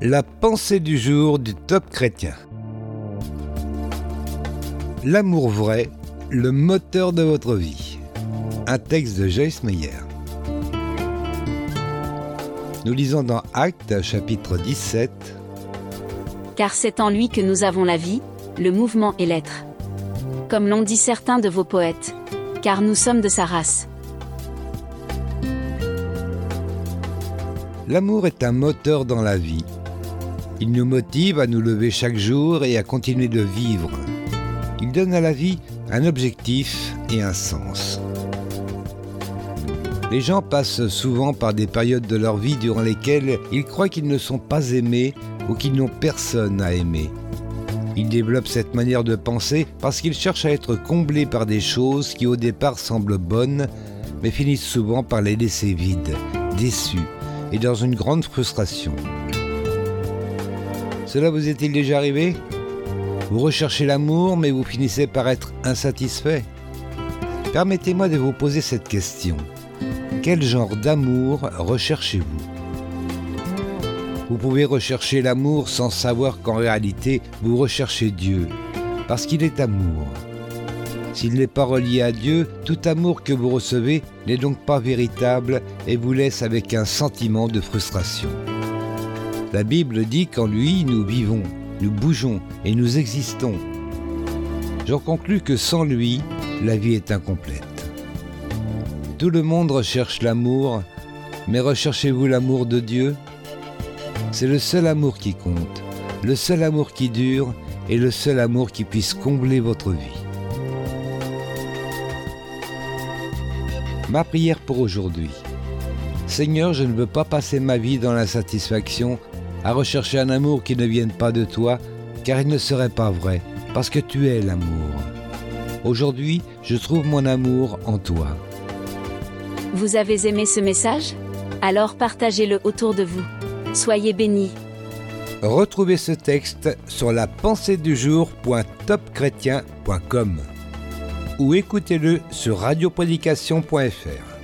La pensée du jour du top chrétien. L'amour vrai, le moteur de votre vie. Un texte de Joyce Meyer. Nous lisons dans Actes chapitre 17. Car c'est en lui que nous avons la vie, le mouvement et l'être. Comme l'ont dit certains de vos poètes. Car nous sommes de sa race. L'amour est un moteur dans la vie. Il nous motive à nous lever chaque jour et à continuer de vivre. Il donne à la vie un objectif et un sens. Les gens passent souvent par des périodes de leur vie durant lesquelles ils croient qu'ils ne sont pas aimés ou qu'ils n'ont personne à aimer. Ils développent cette manière de penser parce qu'ils cherchent à être comblés par des choses qui au départ semblent bonnes, mais finissent souvent par les laisser vides, déçus et dans une grande frustration. Cela vous est-il déjà arrivé Vous recherchez l'amour mais vous finissez par être insatisfait Permettez-moi de vous poser cette question. Quel genre d'amour recherchez-vous Vous pouvez rechercher l'amour sans savoir qu'en réalité vous recherchez Dieu, parce qu'il est amour. S'il n'est pas relié à Dieu, tout amour que vous recevez n'est donc pas véritable et vous laisse avec un sentiment de frustration. La Bible dit qu'en lui nous vivons, nous bougeons et nous existons. J'en conclus que sans lui, la vie est incomplète. Tout le monde recherche l'amour, mais recherchez-vous l'amour de Dieu? C'est le seul amour qui compte, le seul amour qui dure et le seul amour qui puisse combler votre vie. Ma prière pour aujourd'hui. Seigneur, je ne veux pas passer ma vie dans l'insatisfaction, à rechercher un amour qui ne vienne pas de toi, car il ne serait pas vrai, parce que tu es l'amour. Aujourd'hui, je trouve mon amour en toi. Vous avez aimé ce message? Alors partagez-le autour de vous. Soyez bénis. Retrouvez ce texte sur la pensée du jour.topchrétien.com ou écoutez-le sur radioprédication.fr.